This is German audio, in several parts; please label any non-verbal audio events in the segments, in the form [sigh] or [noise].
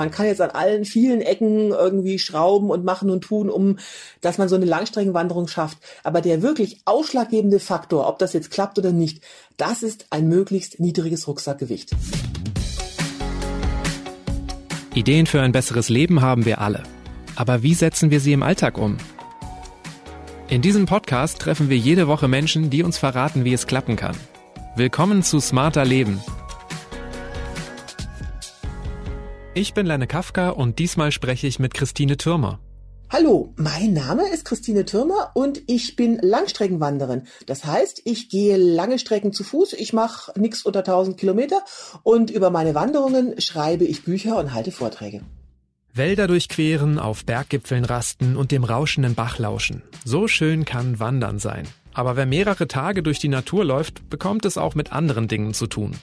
Man kann jetzt an allen vielen Ecken irgendwie schrauben und machen und tun, um, dass man so eine Langstreckenwanderung schafft. Aber der wirklich ausschlaggebende Faktor, ob das jetzt klappt oder nicht, das ist ein möglichst niedriges Rucksackgewicht. Ideen für ein besseres Leben haben wir alle. Aber wie setzen wir sie im Alltag um? In diesem Podcast treffen wir jede Woche Menschen, die uns verraten, wie es klappen kann. Willkommen zu Smarter Leben. Ich bin Lenne Kafka und diesmal spreche ich mit Christine Türmer. Hallo, mein Name ist Christine Türmer und ich bin Langstreckenwanderin. Das heißt, ich gehe lange Strecken zu Fuß, ich mache nichts unter 1000 Kilometer und über meine Wanderungen schreibe ich Bücher und halte Vorträge. Wälder durchqueren, auf Berggipfeln rasten und dem rauschenden Bach lauschen. So schön kann Wandern sein. Aber wer mehrere Tage durch die Natur läuft, bekommt es auch mit anderen Dingen zu tun.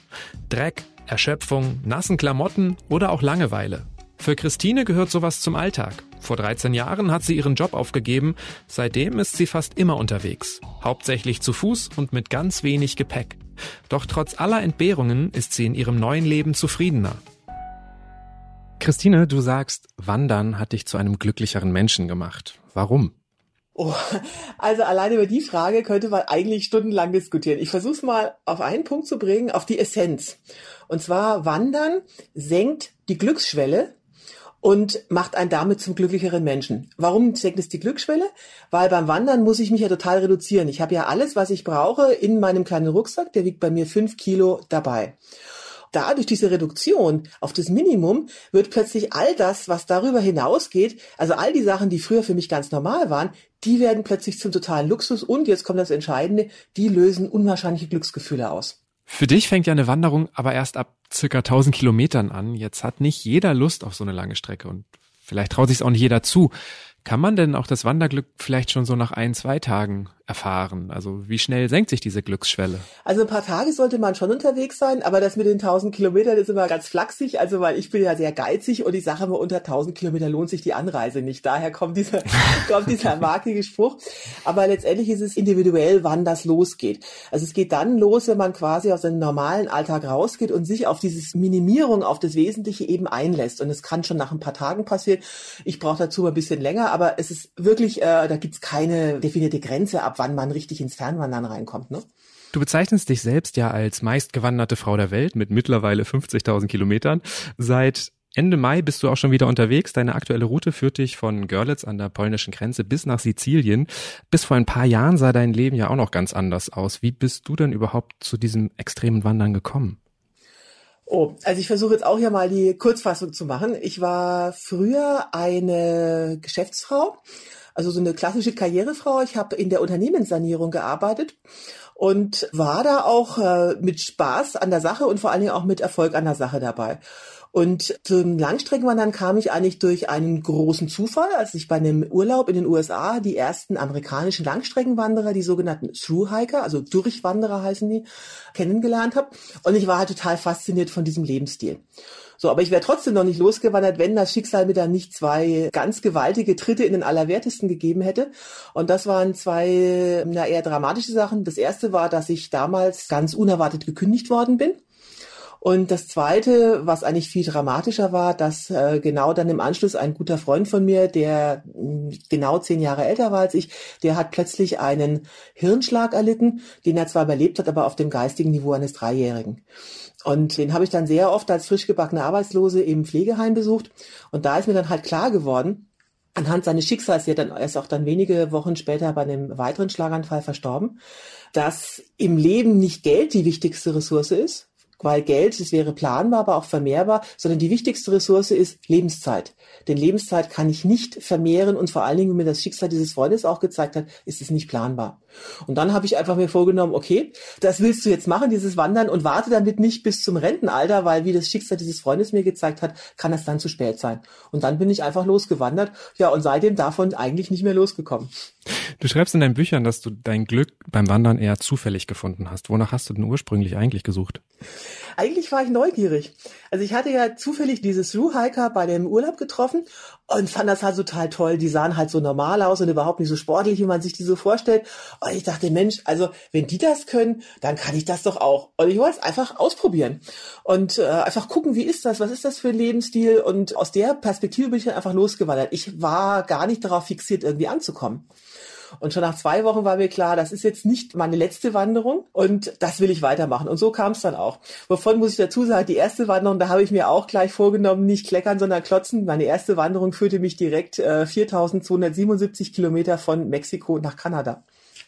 Dreck, Erschöpfung, nassen Klamotten oder auch Langeweile. Für Christine gehört sowas zum Alltag. Vor 13 Jahren hat sie ihren Job aufgegeben, seitdem ist sie fast immer unterwegs. Hauptsächlich zu Fuß und mit ganz wenig Gepäck. Doch trotz aller Entbehrungen ist sie in ihrem neuen Leben zufriedener. Christine, du sagst, Wandern hat dich zu einem glücklicheren Menschen gemacht. Warum? Oh, also alleine über die Frage könnte man eigentlich stundenlang diskutieren. Ich versuche es mal auf einen Punkt zu bringen, auf die Essenz. Und zwar Wandern senkt die Glücksschwelle und macht einen damit zum glücklicheren Menschen. Warum senkt es die Glücksschwelle? Weil beim Wandern muss ich mich ja total reduzieren. Ich habe ja alles, was ich brauche, in meinem kleinen Rucksack, der wiegt bei mir fünf Kilo dabei dadurch diese Reduktion auf das Minimum wird plötzlich all das, was darüber hinausgeht, also all die Sachen, die früher für mich ganz normal waren, die werden plötzlich zum totalen Luxus und jetzt kommt das Entscheidende, die lösen unwahrscheinliche Glücksgefühle aus. Für dich fängt ja eine Wanderung aber erst ab circa 1000 Kilometern an. Jetzt hat nicht jeder Lust auf so eine lange Strecke und vielleicht traut sich auch nicht jeder zu. Kann man denn auch das Wanderglück vielleicht schon so nach ein, zwei Tagen erfahren? Also wie schnell senkt sich diese Glücksschwelle? Also ein paar Tage sollte man schon unterwegs sein, aber das mit den 1000 Kilometern ist immer ganz flachsig, also weil ich bin ja sehr geizig und ich sage immer, unter 1000 Kilometer lohnt sich die Anreise nicht. Daher kommt dieser, [laughs] kommt dieser markige Spruch. Aber letztendlich ist es individuell, wann das losgeht. Also es geht dann los, wenn man quasi aus seinem normalen Alltag rausgeht und sich auf dieses Minimierung, auf das Wesentliche eben einlässt. Und es kann schon nach ein paar Tagen passieren. Ich brauche dazu mal ein bisschen länger, aber es ist wirklich, äh, da gibt's keine definierte Grenze ab wann man richtig ins Fernwandern reinkommt. Ne? Du bezeichnest dich selbst ja als meistgewanderte Frau der Welt mit mittlerweile 50.000 Kilometern. Seit Ende Mai bist du auch schon wieder unterwegs. Deine aktuelle Route führt dich von Görlitz an der polnischen Grenze bis nach Sizilien. Bis vor ein paar Jahren sah dein Leben ja auch noch ganz anders aus. Wie bist du denn überhaupt zu diesem extremen Wandern gekommen? Oh, also ich versuche jetzt auch hier mal die Kurzfassung zu machen. Ich war früher eine Geschäftsfrau also so eine klassische Karrierefrau. Ich habe in der Unternehmenssanierung gearbeitet und war da auch äh, mit Spaß an der Sache und vor allen Dingen auch mit Erfolg an der Sache dabei. Und zum Langstreckenwandern kam ich eigentlich durch einen großen Zufall, als ich bei einem Urlaub in den USA die ersten amerikanischen Langstreckenwanderer, die sogenannten Thru-Hiker, also Durchwanderer heißen die, kennengelernt habe. Und ich war halt total fasziniert von diesem Lebensstil. So, aber ich wäre trotzdem noch nicht losgewandert, wenn das Schicksal mir dann nicht zwei ganz gewaltige Tritte in den Allerwertesten gegeben hätte. Und das waren zwei, na, eher dramatische Sachen. Das erste war, dass ich damals ganz unerwartet gekündigt worden bin. Und das Zweite, was eigentlich viel dramatischer war, dass äh, genau dann im Anschluss ein guter Freund von mir, der mh, hm, genau zehn Jahre älter war als ich, der hat plötzlich einen Hirnschlag erlitten, den er zwar überlebt hat, aber auf dem geistigen Niveau eines Dreijährigen. Und den habe ich dann sehr oft als frisch gebackene Arbeitslose im Pflegeheim besucht. Und da ist mir dann halt klar geworden, anhand seines Schicksals, der dann erst auch dann wenige Wochen später bei einem weiteren Schlaganfall verstorben, dass im Leben nicht Geld die wichtigste Ressource ist, weil Geld, das wäre planbar, aber auch vermehrbar, sondern die wichtigste Ressource ist Lebenszeit. Denn Lebenszeit kann ich nicht vermehren und vor allen Dingen, wie mir das Schicksal dieses Freundes auch gezeigt hat, ist es nicht planbar. Und dann habe ich einfach mir vorgenommen, okay, das willst du jetzt machen, dieses Wandern und warte damit nicht bis zum Rentenalter, weil wie das Schicksal dieses Freundes mir gezeigt hat, kann es dann zu spät sein. Und dann bin ich einfach losgewandert. Ja, und seitdem davon eigentlich nicht mehr losgekommen. Du schreibst in deinen Büchern, dass du dein Glück beim Wandern eher zufällig gefunden hast. Wonach hast du denn ursprünglich eigentlich gesucht? Eigentlich war ich neugierig. Also ich hatte ja zufällig dieses Thru-Hiker bei dem Urlaub getroffen und fand das halt total toll. Die sahen halt so normal aus und überhaupt nicht so sportlich, wie man sich die so vorstellt. Und ich dachte, Mensch, also wenn die das können, dann kann ich das doch auch. Und ich wollte es einfach ausprobieren und äh, einfach gucken, wie ist das, was ist das für ein Lebensstil. Und aus der Perspektive bin ich dann einfach losgewandert. Ich war gar nicht darauf fixiert, irgendwie anzukommen. Und schon nach zwei Wochen war mir klar, das ist jetzt nicht meine letzte Wanderung und das will ich weitermachen. Und so kam es dann auch. Wovon muss ich dazu sagen, die erste Wanderung, da habe ich mir auch gleich vorgenommen, nicht kleckern, sondern klotzen. Meine erste Wanderung führte mich direkt äh, 4277 Kilometer von Mexiko nach Kanada.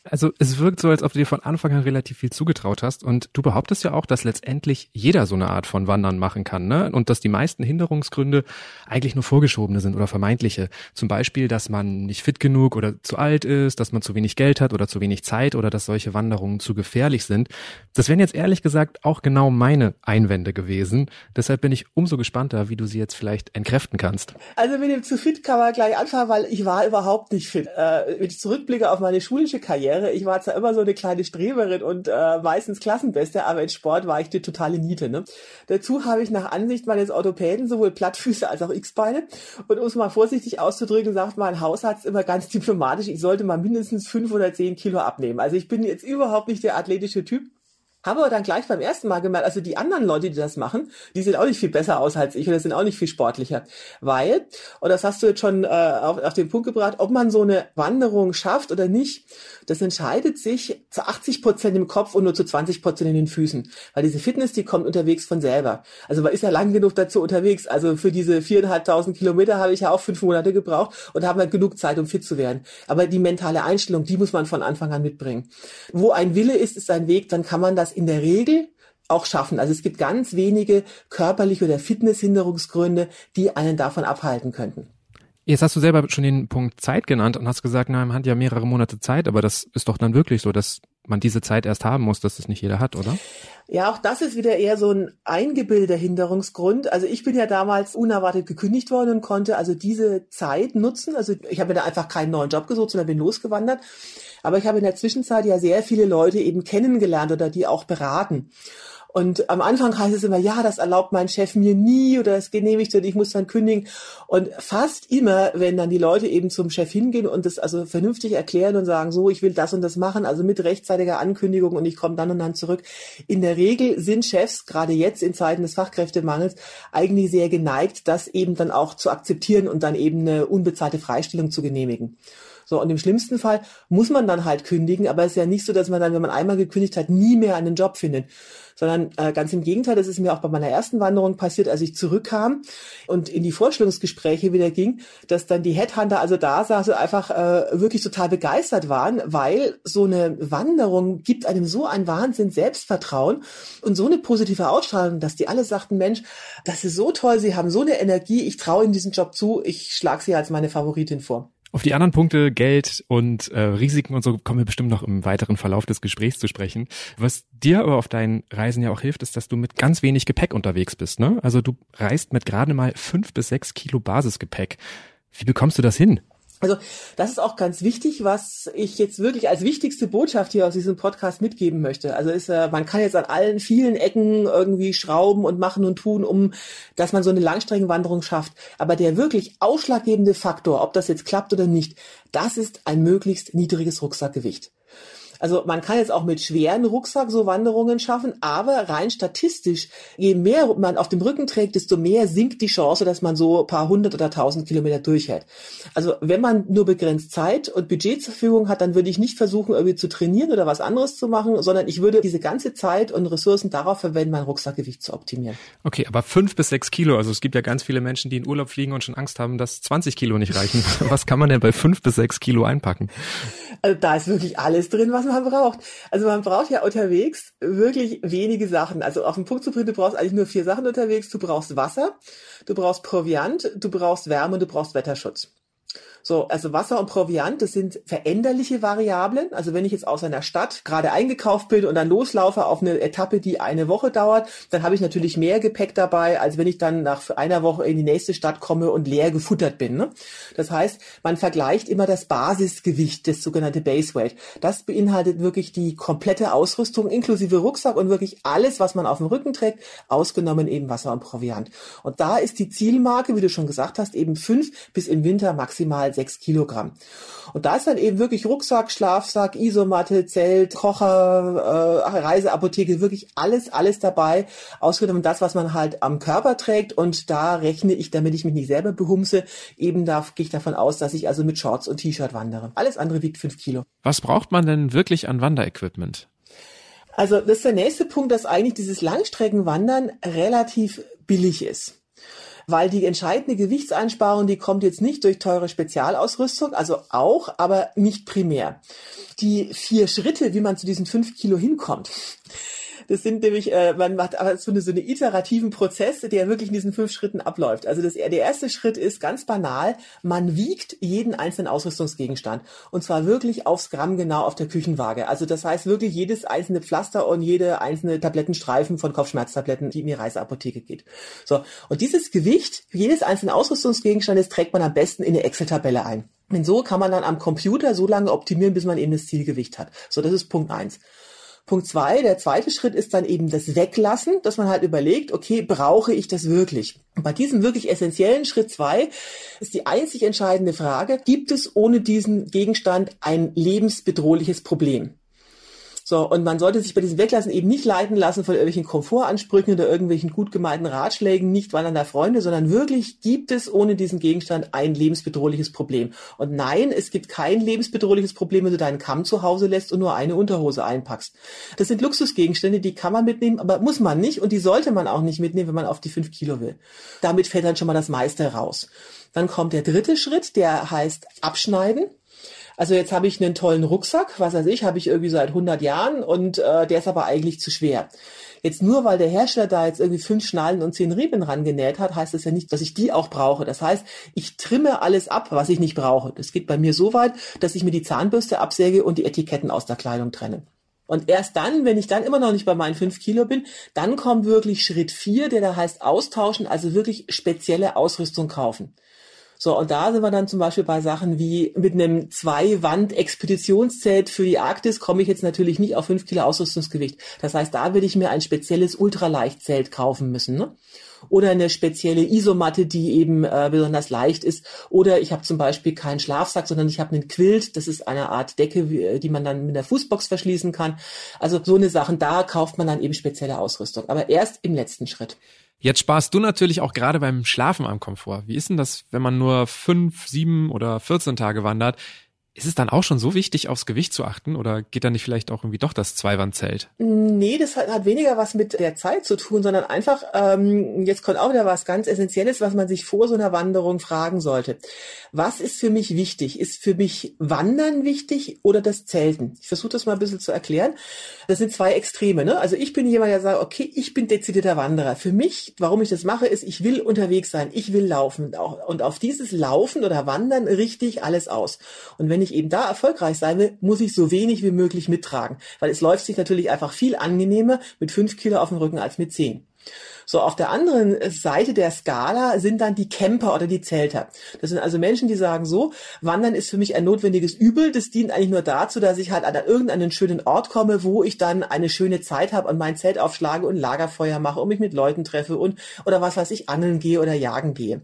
Also es wirkt so, als ob du dir von Anfang an relativ viel zugetraut hast und du behauptest ja auch, dass letztendlich jeder so eine Art von Wandern machen kann, ne? Und dass die meisten Hinderungsgründe eigentlich nur vorgeschobene sind oder vermeintliche. Zum Beispiel, dass man nicht fit genug oder zu alt ist, dass man zu wenig Geld hat oder zu wenig Zeit oder dass solche Wanderungen zu gefährlich sind. Das wären jetzt ehrlich gesagt auch genau meine Einwände gewesen. Deshalb bin ich umso gespannter, wie du sie jetzt vielleicht entkräften kannst. Also mit dem zu fit kann man gleich anfangen, weil ich war überhaupt nicht fit. Äh, wenn ich zurückblicke auf meine schulische Karriere, Karriere. Ich war zwar immer so eine kleine Streberin und äh, meistens Klassenbeste, aber in Sport war ich die totale Niete. Ne? Dazu habe ich nach Ansicht meines Orthopäden sowohl Plattfüße als auch X-Beine. Und um es mal vorsichtig auszudrücken, sagt mein Hausarzt immer ganz diplomatisch, ich sollte mal mindestens fünf oder zehn Kilo abnehmen. Also ich bin jetzt überhaupt nicht der athletische Typ. Habe aber dann gleich beim ersten Mal gemerkt, also die anderen Leute, die das machen, die sehen auch nicht viel besser aus als ich oder sind auch nicht viel sportlicher. Weil, und das hast du jetzt schon äh, auf, auf den Punkt gebracht, ob man so eine Wanderung schafft oder nicht, das entscheidet sich zu 80 Prozent im Kopf und nur zu 20 Prozent in den Füßen. Weil diese Fitness, die kommt unterwegs von selber. Also man ist ja lang genug dazu unterwegs. Also für diese viereinhalbtausend Kilometer habe ich ja auch fünf Monate gebraucht und habe halt genug Zeit, um fit zu werden. Aber die mentale Einstellung, die muss man von Anfang an mitbringen. Wo ein Wille ist, ist ein Weg, dann kann man das in der Regel auch schaffen. Also es gibt ganz wenige körperliche oder Fitnesshinderungsgründe, die einen davon abhalten könnten. Jetzt hast du selber schon den Punkt Zeit genannt und hast gesagt, na, man hat ja mehrere Monate Zeit, aber das ist doch dann wirklich so, dass man diese Zeit erst haben muss, dass das nicht jeder hat, oder? Ja, auch das ist wieder eher so ein eingebildeter Hinderungsgrund. Also ich bin ja damals unerwartet gekündigt worden und konnte also diese Zeit nutzen. Also ich habe mir da einfach keinen neuen Job gesucht, sondern bin losgewandert. Aber ich habe in der Zwischenzeit ja sehr viele Leute eben kennengelernt oder die auch beraten. Und am Anfang heißt es immer, ja, das erlaubt mein Chef mir nie oder es genehmigt und ich muss dann kündigen. Und fast immer, wenn dann die Leute eben zum Chef hingehen und das also vernünftig erklären und sagen, so, ich will das und das machen, also mit rechtzeitiger Ankündigung und ich komme dann und dann zurück. In der Regel sind Chefs, gerade jetzt in Zeiten des Fachkräftemangels, eigentlich sehr geneigt, das eben dann auch zu akzeptieren und dann eben eine unbezahlte Freistellung zu genehmigen. So, und im schlimmsten Fall muss man dann halt kündigen, aber es ist ja nicht so, dass man dann, wenn man einmal gekündigt hat, nie mehr einen Job findet sondern äh, ganz im Gegenteil, das ist mir auch bei meiner ersten Wanderung passiert, als ich zurückkam und in die Vorstellungsgespräche wieder ging, dass dann die Headhunter also da saßen, einfach äh, wirklich total begeistert waren, weil so eine Wanderung gibt einem so ein Wahnsinn Selbstvertrauen und so eine positive Ausstrahlung, dass die alle sagten, Mensch, das ist so toll, sie haben so eine Energie, ich traue ihnen diesen Job zu, ich schlage sie als meine Favoritin vor. Auf die anderen Punkte, Geld und äh, Risiken und so, kommen wir bestimmt noch im weiteren Verlauf des Gesprächs zu sprechen. Was dir aber auf deinen Reisen ja auch hilft, ist, dass du mit ganz wenig Gepäck unterwegs bist. Ne? Also du reist mit gerade mal fünf bis sechs Kilo Basisgepäck. Wie bekommst du das hin? Also das ist auch ganz wichtig, was ich jetzt wirklich als wichtigste Botschaft hier aus diesem Podcast mitgeben möchte. Also ist, äh, man kann jetzt an allen vielen Ecken irgendwie schrauben und machen und tun, um dass man so eine Langstreckenwanderung schafft. Aber der wirklich ausschlaggebende Faktor, ob das jetzt klappt oder nicht, das ist ein möglichst niedriges Rucksackgewicht. Also man kann jetzt auch mit schweren Rucksack so Wanderungen schaffen, aber rein statistisch, je mehr man auf dem Rücken trägt, desto mehr sinkt die Chance, dass man so paar hundert oder tausend Kilometer durchhält. Also wenn man nur begrenzt Zeit und Budget zur Verfügung hat, dann würde ich nicht versuchen, irgendwie zu trainieren oder was anderes zu machen, sondern ich würde diese ganze Zeit und Ressourcen darauf verwenden, mein Rucksackgewicht zu optimieren. Okay, aber fünf bis sechs Kilo, also es gibt ja ganz viele Menschen, die in Urlaub fliegen und schon Angst haben, dass 20 Kilo nicht reichen. [laughs] was kann man denn bei fünf bis sechs Kilo einpacken? Also da ist wirklich alles drin, was man braucht. Also man braucht ja unterwegs wirklich wenige Sachen. Also auf den Punkt zu bringen, du brauchst eigentlich nur vier Sachen unterwegs. Du brauchst Wasser, du brauchst Proviant, du brauchst Wärme und du brauchst Wetterschutz. So, also Wasser und Proviant, das sind veränderliche Variablen. Also wenn ich jetzt aus einer Stadt gerade eingekauft bin und dann loslaufe auf eine Etappe, die eine Woche dauert, dann habe ich natürlich mehr Gepäck dabei, als wenn ich dann nach einer Woche in die nächste Stadt komme und leer gefuttert bin. Ne? Das heißt, man vergleicht immer das Basisgewicht, das sogenannte Base Weight. Das beinhaltet wirklich die komplette Ausrüstung inklusive Rucksack und wirklich alles, was man auf dem Rücken trägt, ausgenommen eben Wasser und Proviant. Und da ist die Zielmarke, wie du schon gesagt hast, eben fünf bis im Winter maximal maximal sechs Kilogramm. Und da ist dann eben wirklich Rucksack, Schlafsack, Isomatte, Zelt, Kocher, äh, Reiseapotheke, wirklich alles, alles dabei, ausgenommen das, was man halt am Körper trägt. Und da rechne ich, damit ich mich nicht selber behumse, eben da gehe ich davon aus, dass ich also mit Shorts und T-Shirt wandere. Alles andere wiegt fünf Kilo. Was braucht man denn wirklich an Wanderequipment? Also das ist der nächste Punkt, dass eigentlich dieses Langstreckenwandern relativ billig ist weil die entscheidende Gewichtseinsparung, die kommt jetzt nicht durch teure Spezialausrüstung, also auch, aber nicht primär. Die vier Schritte, wie man zu diesen fünf Kilo hinkommt, das sind nämlich, äh, man macht aber so, eine, so einen iterativen Prozess, der wirklich in diesen fünf Schritten abläuft. Also das, der erste Schritt ist ganz banal, man wiegt jeden einzelnen Ausrüstungsgegenstand. Und zwar wirklich aufs Gramm genau auf der Küchenwaage. Also das heißt wirklich jedes einzelne Pflaster und jede einzelne Tablettenstreifen von Kopfschmerztabletten, die in die Reiseapotheke geht. So. Und dieses Gewicht jedes einzelnen Ausrüstungsgegenstandes trägt man am besten in eine Excel-Tabelle ein. Denn so kann man dann am Computer so lange optimieren, bis man eben das Zielgewicht hat. So, das ist Punkt eins. Punkt zwei, der zweite Schritt ist dann eben das Weglassen, dass man halt überlegt, okay, brauche ich das wirklich? Und bei diesem wirklich essentiellen Schritt zwei ist die einzig entscheidende Frage, gibt es ohne diesen Gegenstand ein lebensbedrohliches Problem? So, und man sollte sich bei diesem Weglassen eben nicht leiten lassen von irgendwelchen Komfortansprüchen oder irgendwelchen gut gemeinten Ratschlägen, nicht wandernder Freunde, sondern wirklich gibt es ohne diesen Gegenstand ein lebensbedrohliches Problem. Und nein, es gibt kein lebensbedrohliches Problem, wenn du deinen Kamm zu Hause lässt und nur eine Unterhose einpackst. Das sind Luxusgegenstände, die kann man mitnehmen, aber muss man nicht und die sollte man auch nicht mitnehmen, wenn man auf die fünf Kilo will. Damit fällt dann schon mal das meiste raus. Dann kommt der dritte Schritt, der heißt Abschneiden. Also jetzt habe ich einen tollen Rucksack, was weiß ich, habe ich irgendwie seit 100 Jahren und äh, der ist aber eigentlich zu schwer. Jetzt nur, weil der Hersteller da jetzt irgendwie fünf Schnallen und zehn Riemen rangenäht hat, heißt das ja nicht, dass ich die auch brauche. Das heißt, ich trimme alles ab, was ich nicht brauche. Das geht bei mir so weit, dass ich mir die Zahnbürste absäge und die Etiketten aus der Kleidung trenne. Und erst dann, wenn ich dann immer noch nicht bei meinen fünf Kilo bin, dann kommt wirklich Schritt vier, der da heißt austauschen, also wirklich spezielle Ausrüstung kaufen. So, und da sind wir dann zum Beispiel bei Sachen wie mit einem Zwei-Wand-Expeditionszelt für die Arktis komme ich jetzt natürlich nicht auf fünf Kilo Ausrüstungsgewicht. Das heißt, da würde ich mir ein spezielles Ultraleichtzelt kaufen müssen. Ne? Oder eine spezielle Isomatte, die eben äh, besonders leicht ist. Oder ich habe zum Beispiel keinen Schlafsack, sondern ich habe einen Quilt. Das ist eine Art Decke, die man dann mit der Fußbox verschließen kann. Also so eine Sachen, da kauft man dann eben spezielle Ausrüstung. Aber erst im letzten Schritt. Jetzt sparst du natürlich auch gerade beim Schlafen am Komfort. Wie ist denn das, wenn man nur fünf, sieben oder 14 Tage wandert? Ist es dann auch schon so wichtig, aufs Gewicht zu achten oder geht da nicht vielleicht auch irgendwie doch das Zweiwandzelt? Nee, das hat, hat weniger was mit der Zeit zu tun, sondern einfach, ähm, jetzt kommt auch wieder was ganz Essentielles, was man sich vor so einer Wanderung fragen sollte. Was ist für mich wichtig? Ist für mich Wandern wichtig oder das Zelten? Ich versuche das mal ein bisschen zu erklären. Das sind zwei Extreme. Ne? Also ich bin jemand, der sagt, okay, ich bin dezidierter Wanderer. Für mich, warum ich das mache, ist, ich will unterwegs sein, ich will laufen. Und auf dieses Laufen oder Wandern richte ich alles aus. Und wenn ich ich eben da erfolgreich sein will, muss ich so wenig wie möglich mittragen. Weil es läuft sich natürlich einfach viel angenehmer mit fünf Kilo auf dem Rücken als mit zehn. So, auf der anderen Seite der Skala sind dann die Camper oder die Zelter. Das sind also Menschen, die sagen so, Wandern ist für mich ein notwendiges Übel. Das dient eigentlich nur dazu, dass ich halt an irgendeinen schönen Ort komme, wo ich dann eine schöne Zeit habe und mein Zelt aufschlage und Lagerfeuer mache und mich mit Leuten treffe und oder was weiß ich, angeln gehe oder jagen gehe.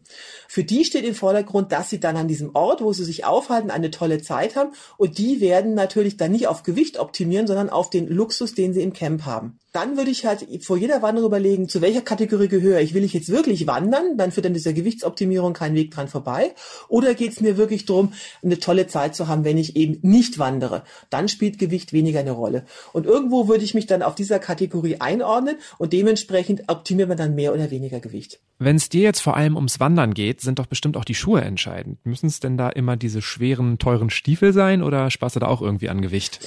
Für die steht im Vordergrund, dass sie dann an diesem Ort, wo sie sich aufhalten, eine tolle Zeit haben und die werden natürlich dann nicht auf Gewicht optimieren, sondern auf den Luxus, den sie im Camp haben dann würde ich halt vor jeder Wanderung überlegen, zu welcher Kategorie gehöre ich. Will ich jetzt wirklich wandern? Dann führt dann dieser Gewichtsoptimierung kein Weg dran vorbei. Oder geht es mir wirklich darum, eine tolle Zeit zu haben, wenn ich eben nicht wandere? Dann spielt Gewicht weniger eine Rolle. Und irgendwo würde ich mich dann auf dieser Kategorie einordnen und dementsprechend optimiert man dann mehr oder weniger Gewicht. Wenn es dir jetzt vor allem ums Wandern geht, sind doch bestimmt auch die Schuhe entscheidend. Müssen es denn da immer diese schweren, teuren Stiefel sein oder sparst du da auch irgendwie an Gewicht?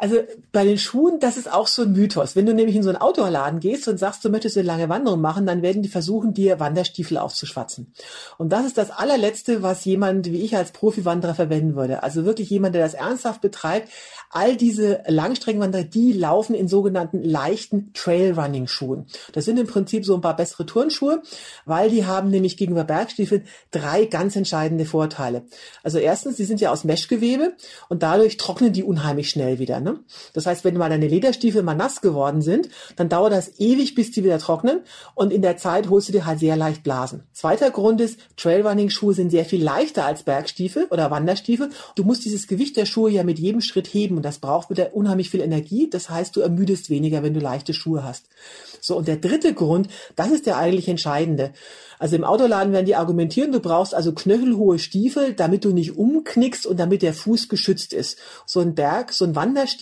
Also bei den Schuhen, das ist auch so ein Mythos. Wenn du nämlich in so einen Outdoor-Laden gehst und sagst, du möchtest eine lange Wanderung machen, dann werden die versuchen, dir Wanderstiefel aufzuschwatzen. Und das ist das allerletzte, was jemand wie ich als Profi-Wanderer verwenden würde. Also wirklich jemand, der das ernsthaft betreibt. All diese Langstreckenwanderer, die laufen in sogenannten leichten Trailrunning-Schuhen. Das sind im Prinzip so ein paar bessere Turnschuhe, weil die haben nämlich gegenüber Bergstiefeln drei ganz entscheidende Vorteile. Also erstens, die sind ja aus Meshgewebe und dadurch trocknen die unheimlich schnell wieder. Ne? Das heißt, wenn mal deine Lederstiefel mal nass geworden sind, dann dauert das ewig, bis die wieder trocknen und in der Zeit holst du dir halt sehr leicht Blasen. Zweiter Grund ist, Trailrunning-Schuhe sind sehr viel leichter als Bergstiefel oder Wanderstiefel. Du musst dieses Gewicht der Schuhe ja mit jedem Schritt heben und das braucht wieder unheimlich viel Energie. Das heißt, du ermüdest weniger, wenn du leichte Schuhe hast. So, und der dritte Grund, das ist der eigentlich entscheidende. Also im Autoladen werden die argumentieren, du brauchst also knöchelhohe Stiefel, damit du nicht umknickst und damit der Fuß geschützt ist. So ein Berg, so ein Wanderstiefel,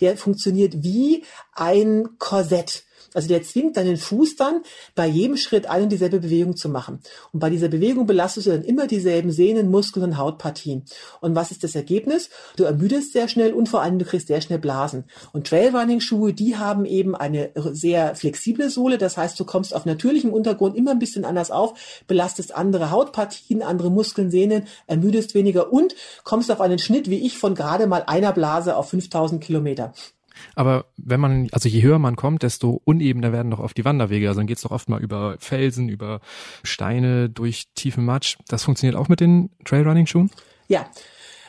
der funktioniert wie ein Korsett. Also der zwingt deinen Fuß dann bei jedem Schritt eine und dieselbe Bewegung zu machen. Und bei dieser Bewegung belastest du dann immer dieselben Sehnen, Muskeln und Hautpartien. Und was ist das Ergebnis? Du ermüdest sehr schnell und vor allem du kriegst sehr schnell Blasen. Und Trailrunning-Schuhe, die haben eben eine sehr flexible Sohle. Das heißt, du kommst auf natürlichem Untergrund immer ein bisschen anders auf, belastest andere Hautpartien, andere Muskeln, Sehnen, ermüdest weniger und kommst auf einen Schnitt wie ich von gerade mal einer Blase auf 5000 Kilometer. Aber wenn man, also je höher man kommt, desto unebener werden doch oft die Wanderwege. Also dann geht's doch oft mal über Felsen, über Steine, durch tiefen Matsch. Das funktioniert auch mit den Trailrunning-Schuhen? Ja.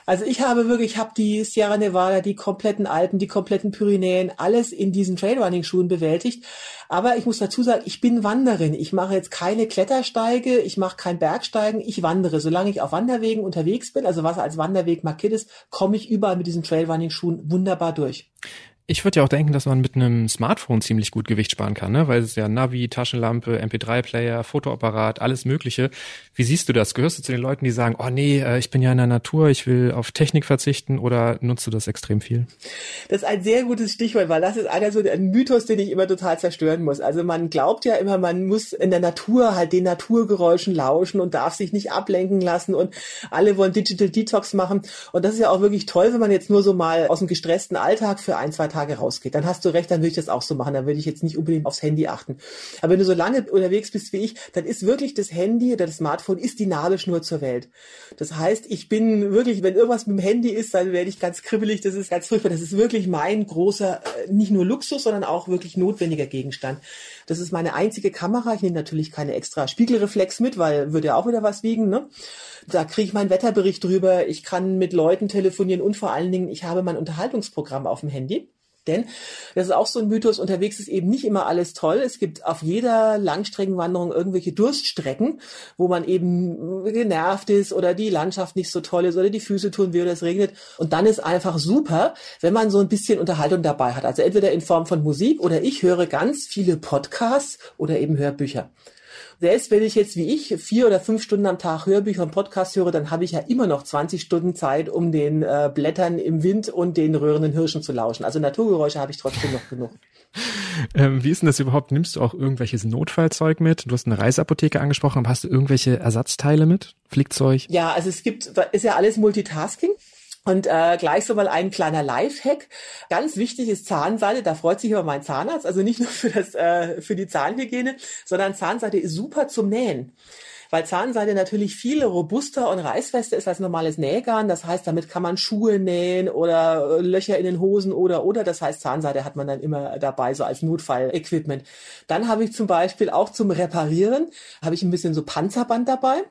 Also ich habe wirklich, ich habe die Sierra Nevada, die kompletten Alpen, die kompletten Pyrenäen, alles in diesen Trailrunning-Schuhen bewältigt. Aber ich muss dazu sagen, ich bin Wanderin. Ich mache jetzt keine Klettersteige, ich mache kein Bergsteigen, ich wandere. Solange ich auf Wanderwegen unterwegs bin, also was als Wanderweg markiert ist, komme ich überall mit diesen Trailrunning-Schuhen wunderbar durch. Ich würde ja auch denken, dass man mit einem Smartphone ziemlich gut Gewicht sparen kann, ne? weil es ja Navi, Taschenlampe, MP3-Player, Fotoapparat, alles Mögliche. Wie siehst du das? Gehörst du zu den Leuten, die sagen, oh nee, äh, ich bin ja in der Natur, ich will auf Technik verzichten oder nutzt du das extrem viel? Das ist ein sehr gutes Stichwort, weil das ist einer so ein Mythos, den ich immer total zerstören muss. Also man glaubt ja immer, man muss in der Natur halt den Naturgeräuschen lauschen und darf sich nicht ablenken lassen und alle wollen Digital Detox machen. Und das ist ja auch wirklich toll, wenn man jetzt nur so mal aus dem gestressten Alltag für ein, zwei Tage Tage rausgeht. Dann hast du recht, dann würde ich das auch so machen. Dann würde ich jetzt nicht unbedingt aufs Handy achten. Aber wenn du so lange unterwegs bist wie ich, dann ist wirklich das Handy oder das Smartphone ist die Nabelschnur zur Welt. Das heißt, ich bin wirklich, wenn irgendwas mit dem Handy ist, dann werde ich ganz kribbelig. Das ist ganz furchtbar. Das ist wirklich mein großer, äh, nicht nur Luxus, sondern auch wirklich notwendiger Gegenstand. Das ist meine einzige Kamera. Ich nehme natürlich keine extra Spiegelreflex mit, weil würde ja auch wieder was wiegen. Ne? Da kriege ich meinen Wetterbericht drüber. Ich kann mit Leuten telefonieren und vor allen Dingen, ich habe mein Unterhaltungsprogramm auf dem Handy. Denn das ist auch so ein Mythos, unterwegs ist eben nicht immer alles toll. Es gibt auf jeder Langstreckenwanderung irgendwelche Durststrecken, wo man eben genervt ist oder die Landschaft nicht so toll ist oder die Füße tun weh oder es regnet. Und dann ist einfach super, wenn man so ein bisschen Unterhaltung dabei hat. Also entweder in Form von Musik oder ich höre ganz viele Podcasts oder eben Hörbücher selbst wenn ich jetzt wie ich vier oder fünf Stunden am Tag Hörbücher und Podcast höre, dann habe ich ja immer noch 20 Stunden Zeit, um den äh, Blättern im Wind und den röhrenden Hirschen zu lauschen. Also Naturgeräusche habe ich trotzdem noch genug. [laughs] Ähm, wie ist denn das überhaupt? Nimmst du auch irgendwelches Notfallzeug mit? Du hast eine Reiseapotheke angesprochen, aber hast du irgendwelche Ersatzteile mit? Fliegzeug? Ja, also es gibt, ist ja alles Multitasking. Und äh, gleich so mal ein kleiner Lifehack. Ganz wichtig ist Zahnseide. Da freut sich immer mein Zahnarzt. Also nicht nur für, das, äh, für die Zahnhygiene, sondern Zahnseide ist super zum Nähen weil Zahnseide natürlich viel robuster und reißfester ist als normales Nähgarn. Das heißt, damit kann man Schuhe nähen oder äh, Löcher in den Hosen oder oder. Das heißt, Zahnseide hat man dann immer dabei, so als Notfall-Equipment. Dann habe ich zum Beispiel auch zum Reparieren, habe ich ein bisschen so Panzerband dabei.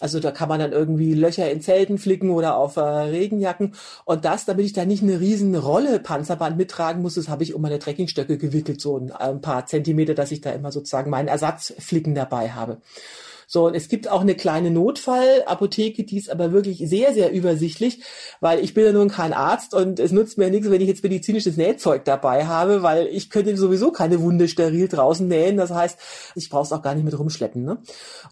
Also da kann man dann irgendwie Löcher in Zelten flicken oder auf äh, Regenjacken. Und das, damit ich da nicht eine riesen Rolle Panzerband mittragen muss, das habe ich um meine Trekkingstöcke gewickelt, so ein, ein paar Zentimeter, dass ich da immer sozusagen meinen Ersatzflicken dabei habe. So, und es gibt auch eine kleine Notfallapotheke, die ist aber wirklich sehr, sehr übersichtlich, weil ich bin ja nun kein Arzt und es nutzt mir nichts, wenn ich jetzt medizinisches Nähzeug dabei habe, weil ich könnte sowieso keine Wunde steril draußen nähen. Das heißt, ich brauche es auch gar nicht mit rumschleppen. Ne?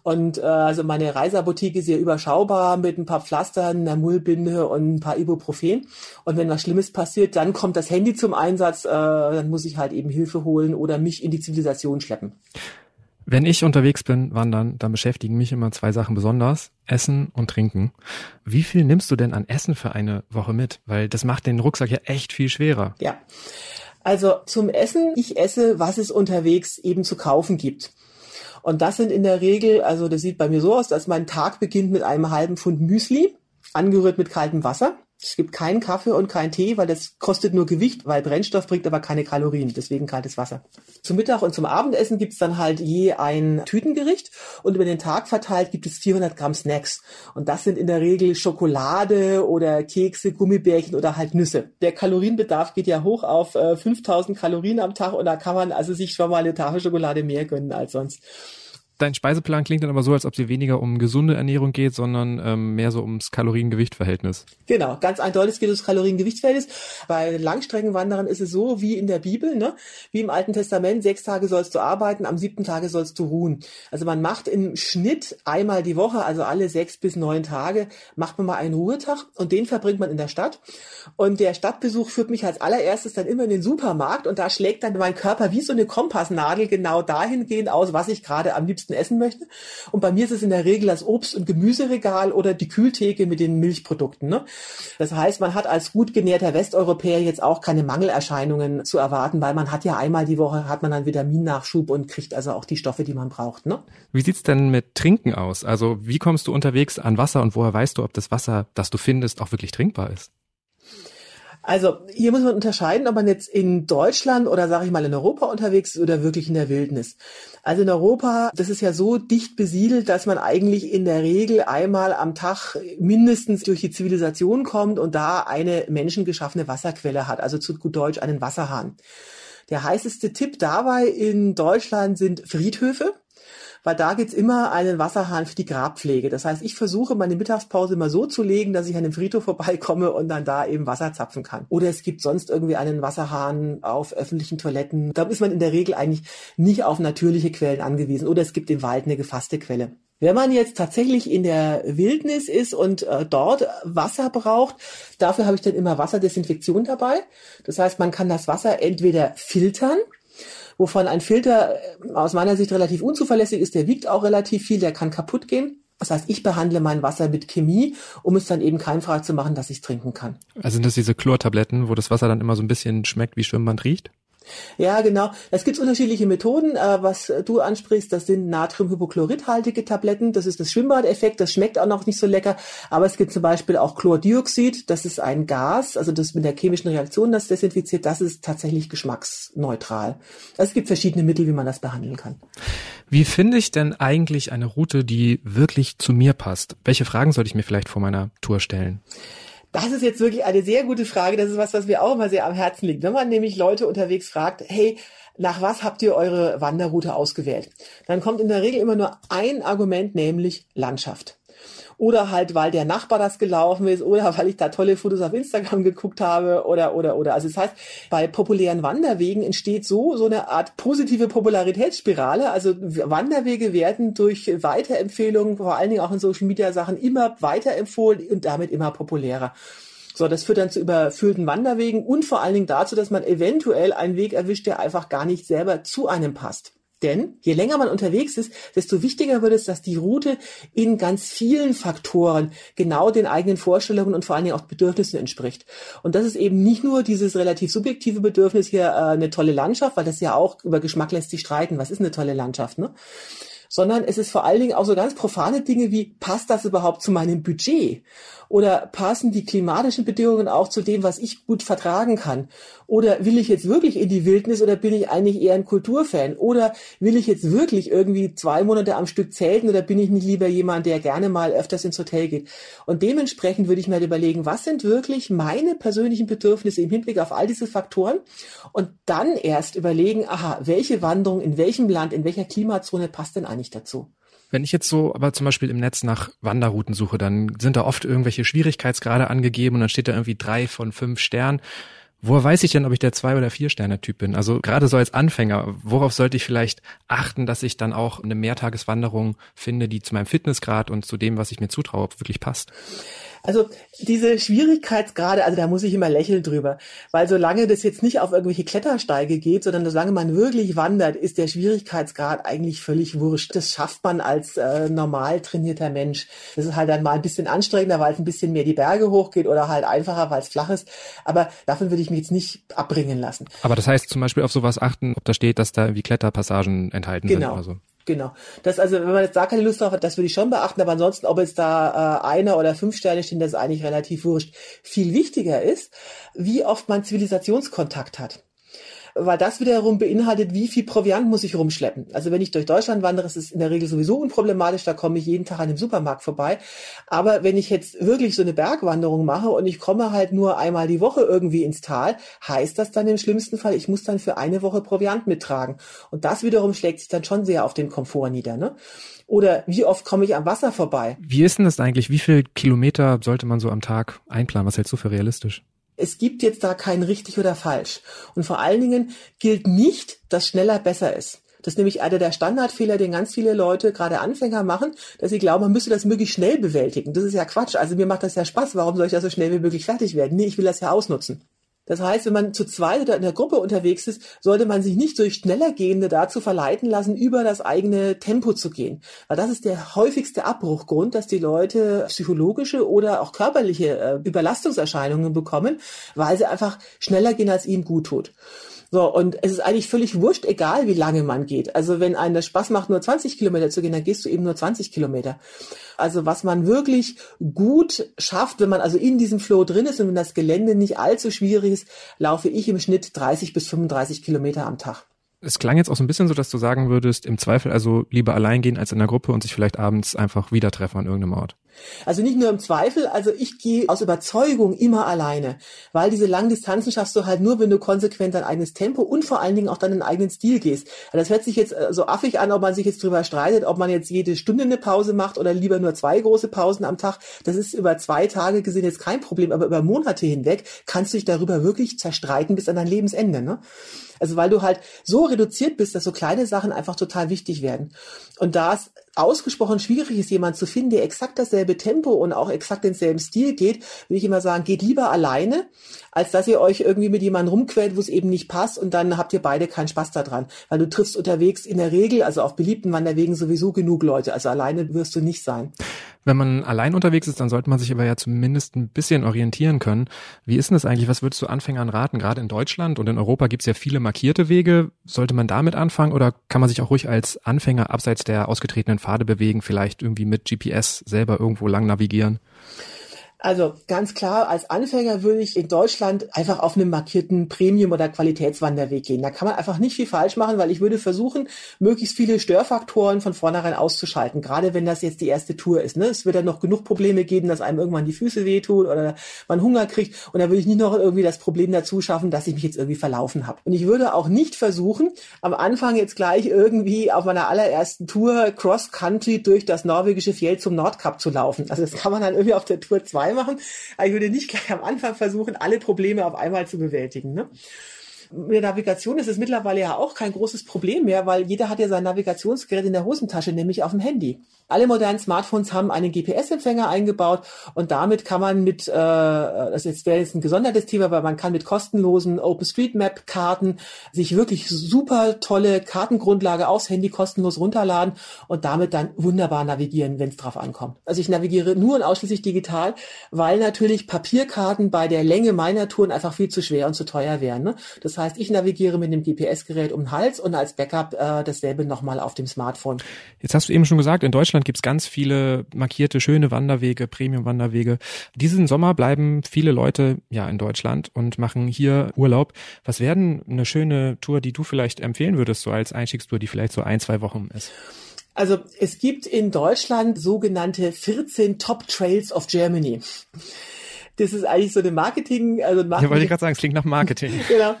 Und äh, also meine Reiseapotheke ist sehr überschaubar mit ein paar Pflastern, einer Mullbinde und ein paar Ibuprofen. Und wenn was Schlimmes passiert, dann kommt das Handy zum Einsatz, äh, dann muss ich halt eben Hilfe holen oder mich in die Zivilisation schleppen. Wenn ich unterwegs bin, wandern, dann beschäftigen mich immer zwei Sachen besonders. Essen und Trinken. Wie viel nimmst du denn an Essen für eine Woche mit? Weil das macht den Rucksack ja echt viel schwerer. Ja. Also zum Essen, ich esse, was es unterwegs eben zu kaufen gibt. Und das sind in der Regel, also das sieht bei mir so aus, dass mein Tag beginnt mit einem halben Pfund Müsli, angerührt mit kaltem Wasser. Es gibt keinen Kaffee und keinen Tee, weil das kostet nur Gewicht, weil Brennstoff bringt aber keine Kalorien, deswegen kaltes Wasser. Zum Mittag und zum Abendessen gibt's dann halt je ein Tütengericht und über den Tag verteilt gibt es 400 Gramm Snacks. Und das sind in der Regel Schokolade oder Kekse, Gummibärchen oder halt Nüsse. Der Kalorienbedarf geht ja hoch auf äh, 5000 Kalorien am Tag und da kann man also sich schon mal eine Tafel Schokolade mehr gönnen als sonst. Dein Speiseplan klingt dann aber so, als ob es weniger um gesunde Ernährung geht, sondern ähm, mehr so ums Kalorien-Gewicht-Verhältnis. Genau, ganz eindeutig geht es ums Kalorien-Gewicht-Verhältnis. Bei Langstreckenwanderern ist es so wie in der Bibel, ne? wie im Alten Testament, sechs Tage sollst du arbeiten, am siebten Tage sollst du ruhen. Also man macht im Schnitt einmal die Woche, also alle sechs bis neun Tage, macht man mal einen Ruhetag und den verbringt man in der Stadt. Und der Stadtbesuch führt mich als allererstes dann immer in den Supermarkt und da schlägt dann mein Körper wie so eine Kompassnadel genau dahingehend aus, was ich gerade am liebsten liebsten essen möchte. Und bei mir ist es in der Regel das Obst- und Gemüseregal oder die Kühltheke mit den Milchprodukten. Ne? Das heißt, man hat als gut genährter Westeuropäer jetzt auch keine Mangelerscheinungen zu erwarten, weil man hat ja einmal die Woche hat man dann Vitaminnachschub und kriegt also auch die Stoffe, die man braucht. Ne? Wie sieht's denn mit Trinken aus? Also wie kommst du unterwegs an Wasser und woher weißt du, ob das Wasser, das du findest, auch wirklich trinkbar ist? Also hier muss man unterscheiden, ob man jetzt in Deutschland oder sage ich mal in Europa unterwegs ist oder wirklich in der Wildnis. Also in Europa, das ist ja so dicht besiedelt, dass man eigentlich in der Regel einmal am Tag mindestens durch die Zivilisation kommt und da eine menschengeschaffene Wasserquelle hat, also zu gut Deutsch einen Wasserhahn. Der heißeste Tipp dabei in Deutschland sind Friedhöfe weil da gibt's immer einen Wasserhahn für die Grabpflege. Das heißt, ich versuche meine Mittagspause immer so zu legen, dass ich an dem Friedhof vorbeikomme und dann da eben Wasser zapfen kann. Oder es gibt sonst irgendwie einen Wasserhahn auf öffentlichen Toiletten. Da ist man in der Regel eigentlich nicht auf natürliche Quellen angewiesen. Oder es gibt im Wald eine gefasste Quelle. Wenn man jetzt tatsächlich in der Wildnis ist und äh, dort Wasser braucht, dafür habe ich dann immer Wasserdesinfektion dabei. Das heißt, man kann das Wasser entweder filtern, wovon ein Filter äh, aus meiner Sicht relativ unzuverlässig ist, der wiegt auch relativ viel, der kann kaputt gehen. Das heißt, ich behandle mein Wasser mit Chemie, um es dann eben keimfrei zu machen, dass ich es trinken kann. Also sind das diese Chlortabletten, wo das Wasser dann immer so ein bisschen schmeckt, wie Schwimmband riecht? Ja, genau. Es gibt unterschiedliche Methoden. Äh, was du ansprichst, das sind Natriumhypochlorithaltige Tabletten. Das ist das Schwimmbadeffekt. Das schmeckt auch noch nicht so lecker. Aber es gibt zum Beispiel auch Chlordioxid. Das ist ein Gas, also das mit der chemischen Reaktion das desinfiziert. Das ist tatsächlich geschmacksneutral. Also es gibt verschiedene Mittel, wie man das behandeln kann. Wie finde ich denn eigentlich eine Route, die wirklich zu mir passt? Welche Fragen sollte ich mir vielleicht vor meiner Tour stellen? Das ist jetzt wirklich eine sehr gute Frage. Das ist was, was mir auch immer sehr am Herzen liegt. Wenn man nämlich Leute unterwegs fragt, hey, nach was habt ihr eure Wanderroute ausgewählt? Dann kommt in der Regel immer nur ein Argument, nämlich Landschaft oder halt, weil der Nachbar das gelaufen ist oder weil ich da tolle Fotos auf Instagram geguckt habe oder, oder, oder. Also das heißt, bei populären Wanderwegen entsteht so, so eine Art positive Popularitätsspirale. Also Wanderwege werden durch Weiterempfehlungen, vor allen Dingen auch in Social Media Sachen immer weiterempfohlen und damit immer populärer. So, das führt dann zu überfüllten Wanderwegen und vor allen Dingen dazu, dass man eventuell einen Weg erwischt, der einfach gar nicht selber zu einem passt. Denn je länger man unterwegs ist, desto wichtiger wird es, dass die Route in ganz vielen Faktoren genau den eigenen Vorstellungen und vor allen Dingen auch Bedürfnissen entspricht. Und das ist eben nicht nur dieses relativ subjektive Bedürfnis hier äh, eine tolle Landschaft, weil das ja auch über Geschmack lässt sich streiten. Was ist eine tolle Landschaft? Ne? sondern es ist vor allen Dingen auch so ganz profane Dinge wie, passt das überhaupt zu meinem Budget? Oder passen die klimatischen Bedingungen auch zu dem, was ich gut vertragen kann? Oder will ich jetzt wirklich in die Wildnis oder bin ich eigentlich eher ein Kulturfan? Oder will ich jetzt wirklich irgendwie zwei Monate am Stück zelten oder bin ich nicht lieber jemand, der gerne mal öfters ins Hotel geht? Und dementsprechend würde ich mir halt überlegen, was sind wirklich meine persönlichen Bedürfnisse im Hinblick auf all diese Faktoren? Und dann erst überlegen, aha, welche Wanderung in welchem Land, in welcher Klimazone passt denn eigentlich dazu. Wenn ich jetzt so aber zum Beispiel im Netz nach Wanderrouten suche, dann sind da oft irgendwelche Schwierigkeitsgrade angegeben und dann steht da irgendwie drei von fünf Sternen. Woher weiß ich denn, ob ich der zwei oder vier Sterne Typ bin? Also gerade so als Anfänger, worauf sollte ich vielleicht achten, dass ich dann auch eine Mehrtageswanderung finde, die zu meinem Fitnessgrad und zu dem, was ich mir zutraue, wirklich passt? Also diese Schwierigkeitsgrade, also da muss ich immer lächeln drüber, weil solange das jetzt nicht auf irgendwelche Klettersteige geht, sondern solange man wirklich wandert, ist der Schwierigkeitsgrad eigentlich völlig wurscht. Das schafft man als äh, normal trainierter Mensch. Das ist halt dann mal ein bisschen anstrengender, weil es ein bisschen mehr die Berge hochgeht oder halt einfacher, weil es flach ist. Aber davon würde ich mich jetzt nicht abbringen lassen. Aber das heißt zum Beispiel auf sowas achten, ob da steht, dass da wie Kletterpassagen enthalten genau. sind oder so. Genau. Das also, wenn man jetzt da keine Lust drauf hat, das würde ich schon beachten, aber ansonsten, ob jetzt da äh, einer oder fünf Sterne stehen, das ist eigentlich relativ wurscht. Viel wichtiger ist, wie oft man Zivilisationskontakt hat weil das wiederum beinhaltet, wie viel Proviant muss ich rumschleppen. Also wenn ich durch Deutschland wandere, ist es in der Regel sowieso unproblematisch, da komme ich jeden Tag an dem Supermarkt vorbei. Aber wenn ich jetzt wirklich so eine Bergwanderung mache und ich komme halt nur einmal die Woche irgendwie ins Tal, heißt das dann im schlimmsten Fall, ich muss dann für eine Woche Proviant mittragen. Und das wiederum schlägt sich dann schon sehr auf den Komfort nieder. Ne? Oder wie oft komme ich am Wasser vorbei? Wie ist denn das eigentlich? Wie viel Kilometer sollte man so am Tag einplanen? Was hältst du für realistisch? Es gibt jetzt da kein richtig oder falsch. Und vor allen Dingen gilt nicht, dass schneller besser ist. Das ist nämlich einer der Standardfehler, den ganz viele Leute, gerade Anfänger, machen, dass sie glauben, man müsste das möglichst schnell bewältigen. Das ist ja Quatsch. Also mir macht das ja Spaß. Warum soll ich da so schnell wie möglich fertig werden? Nee, ich will das ja ausnutzen. Das heißt, wenn man zu zweit oder in der Gruppe unterwegs ist, sollte man sich nicht durch schneller Gehende dazu verleiten lassen, über das eigene Tempo zu gehen. Weil das ist der häufigste Abbruchgrund, dass die Leute psychologische oder auch körperliche äh, Überlastungserscheinungen bekommen, weil sie einfach schneller gehen, als ihnen gut tut. So, und es ist eigentlich völlig wurscht, egal wie lange man geht. Also wenn einem das Spaß macht, nur 20 Kilometer zu gehen, dann gehst du eben nur 20 Kilometer. Also was man wirklich gut schafft, wenn man also in diesem Flow drin ist und wenn das Gelände nicht allzu schwierig ist, laufe ich im Schnitt 30 bis 35 Kilometer am Tag es klang jetzt auch so ein bisschen so, dass du sagen würdest, im Zweifel also lieber allein gehen als in der Gruppe und sich vielleicht abends einfach wieder treffen an irgendeinem Ort. Also nicht nur im Zweifel, also ich gehe aus Überzeugung immer alleine, weil diese langen Distanzen schaffst du halt nur, wenn du konsequent dein eigenes Tempo und vor allen Dingen auch deinen eigenen Stil gehst. Das hört sich jetzt äh, so affig an, ob man sich jetzt drüber streitet, ob man jetzt jede Stunde eine Pause macht oder lieber nur zwei große Pausen am Tag. Das ist über zwei Tage gesehen jetzt kein Problem, aber über Monate hinweg kannst du dich darüber wirklich zerstreiten bis an dein Lebensende. Ne? Also weil du halt so reduziert bist, dass so kleine Sachen einfach total wichtig werden. Und da es ausgesprochen schwierig ist, jemand zu finden, der exakt dasselbe Tempo und auch exakt denselben Stil geht, würde ich immer sagen, geht lieber alleine, als dass ihr euch irgendwie mit jemandem rumquält, wo es eben nicht passt und dann habt ihr beide keinen Spaß daran. Weil du triffst unterwegs in der Regel, also auf beliebten Wanderwegen sowieso genug Leute. Also alleine wirst du nicht sein. Wenn man allein unterwegs ist, dann sollte man sich aber ja zumindest ein bisschen orientieren können. Wie ist denn das eigentlich? Was würdest du Anfängern raten? Gerade in Deutschland und in Europa gibt es ja viele markierte Wege. Sollte man damit anfangen oder kann man sich auch ruhig als Anfänger abseits der ausgetretenen Pfade bewegen, vielleicht irgendwie mit GPS selber irgendwo lang navigieren? Also ganz klar, als Anfänger würde ich in Deutschland einfach auf einem markierten Premium- oder Qualitätswanderweg gehen. Da kann man einfach nicht viel falsch machen, weil ich würde versuchen, möglichst viele Störfaktoren von vornherein auszuschalten. Gerade wenn das jetzt die erste Tour ist. Ne? Es wird dann noch genug Probleme geben, dass einem irgendwann die Füße wehtun oder man Hunger kriegt. Und da würde ich nicht noch irgendwie das Problem dazu schaffen, dass ich mich jetzt irgendwie verlaufen habe. Und ich würde auch nicht versuchen, am Anfang jetzt gleich irgendwie auf meiner allerersten Tour Cross-Country durch das norwegische Fjell zum Nordkap zu laufen. Also das kann man dann irgendwie auf der Tour 2 machen. Aber ich würde nicht gleich am Anfang versuchen, alle Probleme auf einmal zu bewältigen. Ne? Mit Navigation ist es mittlerweile ja auch kein großes Problem mehr, weil jeder hat ja sein Navigationsgerät in der Hosentasche, nämlich auf dem Handy. Alle modernen Smartphones haben einen GPS-Empfänger eingebaut und damit kann man mit, äh, das jetzt wäre jetzt ein gesondertes Thema, aber man kann mit kostenlosen OpenStreetMap-Karten sich wirklich super tolle Kartengrundlage aufs Handy kostenlos runterladen und damit dann wunderbar navigieren, wenn es drauf ankommt. Also ich navigiere nur und ausschließlich digital, weil natürlich Papierkarten bei der Länge meiner Touren einfach viel zu schwer und zu teuer wären. Ne? Das heißt, ich navigiere mit dem GPS-Gerät um den Hals und als Backup äh, dasselbe nochmal auf dem Smartphone. Jetzt hast du eben schon gesagt, in Deutschland gibt es ganz viele markierte, schöne Wanderwege, Premium-Wanderwege. Diesen Sommer bleiben viele Leute ja in Deutschland und machen hier Urlaub. Was wäre denn eine schöne Tour, die du vielleicht empfehlen würdest, so als Einstiegstour, die vielleicht so ein, zwei Wochen ist? Also es gibt in Deutschland sogenannte 14 Top Trails of Germany. Das ist eigentlich so eine Marketing, also Marketing. Ja, wollte ich gerade sagen, es klingt nach Marketing. [laughs] genau.